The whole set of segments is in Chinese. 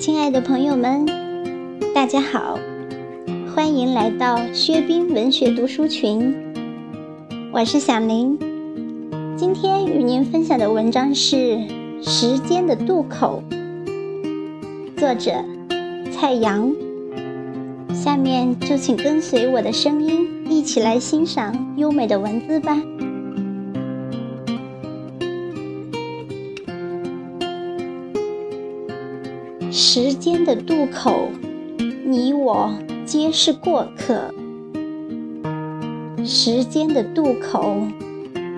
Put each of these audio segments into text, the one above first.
亲爱的朋友们，大家好，欢迎来到薛冰文学读书群。我是小林，今天与您分享的文章是《时间的渡口》，作者蔡阳。下面就请跟随我的声音，一起来欣赏优美的文字吧。时间的渡口，你我皆是过客。时间的渡口，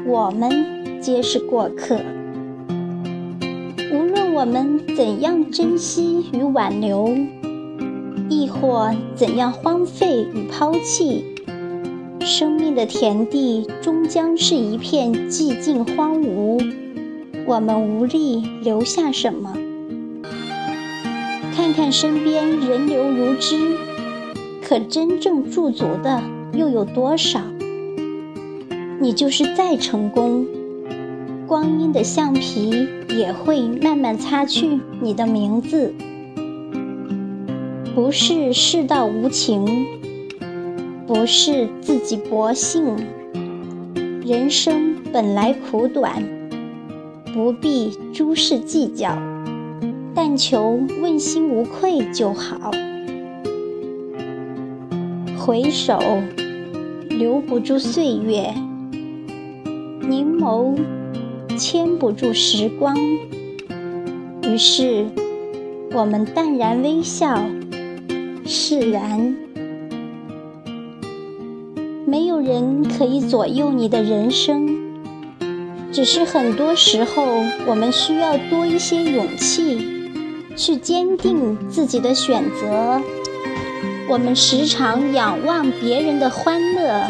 我们皆是过客。无论我们怎样珍惜与挽留，亦或怎样荒废与抛弃，生命的田地终将是一片寂静荒芜。我们无力留下什么。看身边人流如织，可真正驻足的又有多少？你就是再成功，光阴的橡皮也会慢慢擦去你的名字。不是世道无情，不是自己薄幸，人生本来苦短，不必诸事计较。但求问心无愧就好。回首，留不住岁月；凝眸，牵不住时光。于是，我们淡然微笑，释然。没有人可以左右你的人生，只是很多时候，我们需要多一些勇气。去坚定自己的选择。我们时常仰望别人的欢乐，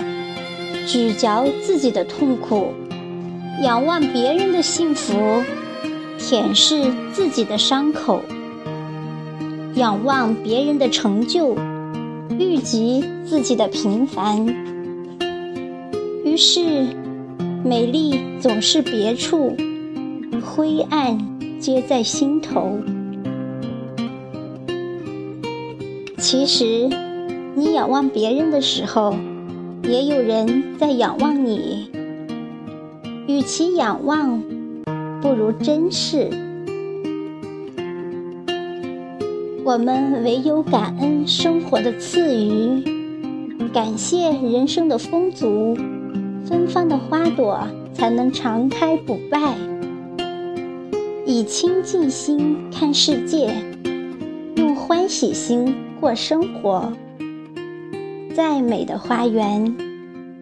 咀嚼自己的痛苦；仰望别人的幸福，舔舐自己的伤口；仰望别人的成就，郁积自己的平凡。于是，美丽总是别处，灰暗皆在心头。其实，你仰望别人的时候，也有人在仰望你。与其仰望，不如珍视。我们唯有感恩生活的赐予，感谢人生的丰足，芬芳的花朵才能常开不败。以清净心看世界，用欢喜心。过生活，再美的花园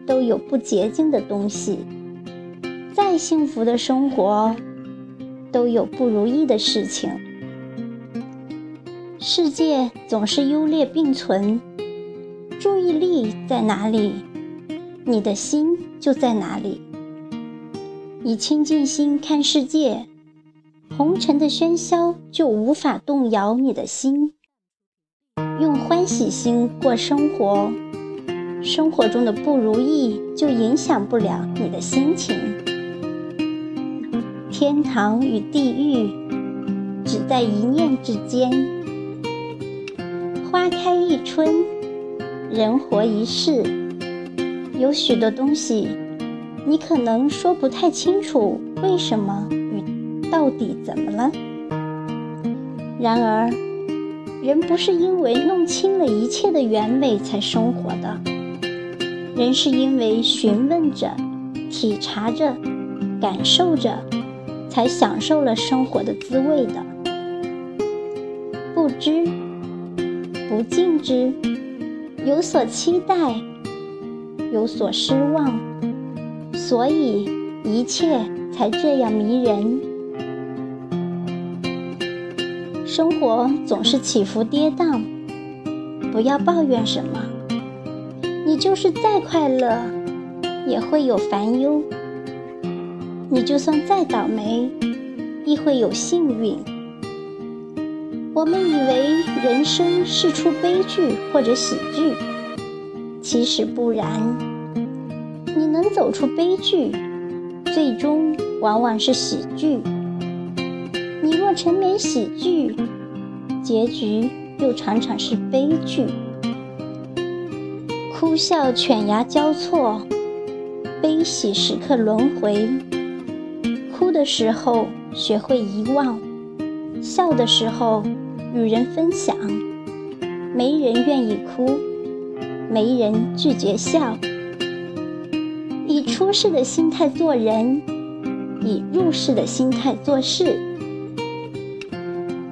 都有不洁净的东西；再幸福的生活都有不如意的事情。世界总是优劣并存，注意力在哪里，你的心就在哪里。以清净心看世界，红尘的喧嚣就无法动摇你的心。用欢喜心过生活，生活中的不如意就影响不了你的心情。天堂与地狱只在一念之间。花开一春，人活一世，有许多东西，你可能说不太清楚为什么与到底怎么了。然而。人不是因为弄清了一切的原委才生活的，人是因为询问着、体察着、感受着，才享受了生活的滋味的。不知、不尽知，有所期待，有所失望，所以一切才这样迷人。生活总是起伏跌宕，不要抱怨什么。你就是再快乐，也会有烦忧；你就算再倒霉，亦会有幸运。我们以为人生是出悲剧或者喜剧，其实不然。你能走出悲剧，最终往往是喜剧。你若沉湎喜剧，结局又常常是悲剧。哭笑犬牙交错，悲喜时刻轮回。哭的时候学会遗忘，笑的时候与人分享。没人愿意哭，没人拒绝笑。以出世的心态做人，以入世的心态做事。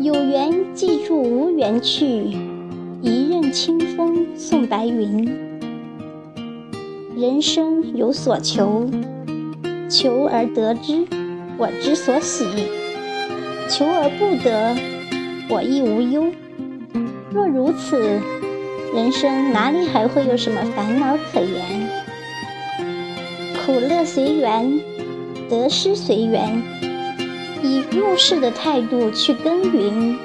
有缘记住无缘去，一任清风送白云。人生有所求，求而得之，我之所喜；求而不得，我亦无忧。若如此，人生哪里还会有什么烦恼可言？苦乐随缘，得失随缘。以入世的态度去耕耘，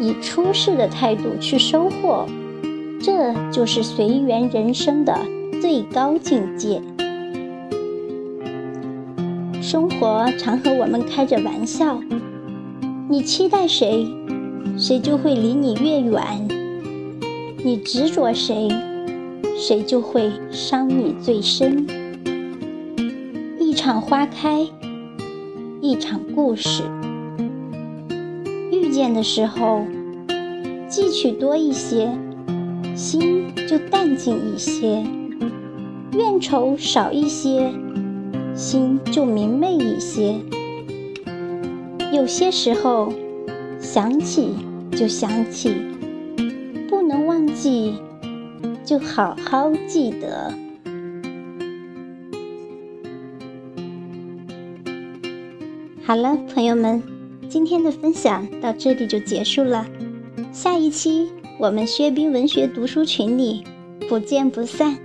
以出世的态度去收获，这就是随缘人生的最高境界。生活常和我们开着玩笑，你期待谁，谁就会离你越远；你执着谁，谁就会伤你最深。一场花开。一场故事，遇见的时候，记取多一些，心就淡静一些；怨愁少一些，心就明媚一些。有些时候，想起就想起，不能忘记，就好好记得。好了，朋友们，今天的分享到这里就结束了。下一期我们薛冰文学读书群里不见不散。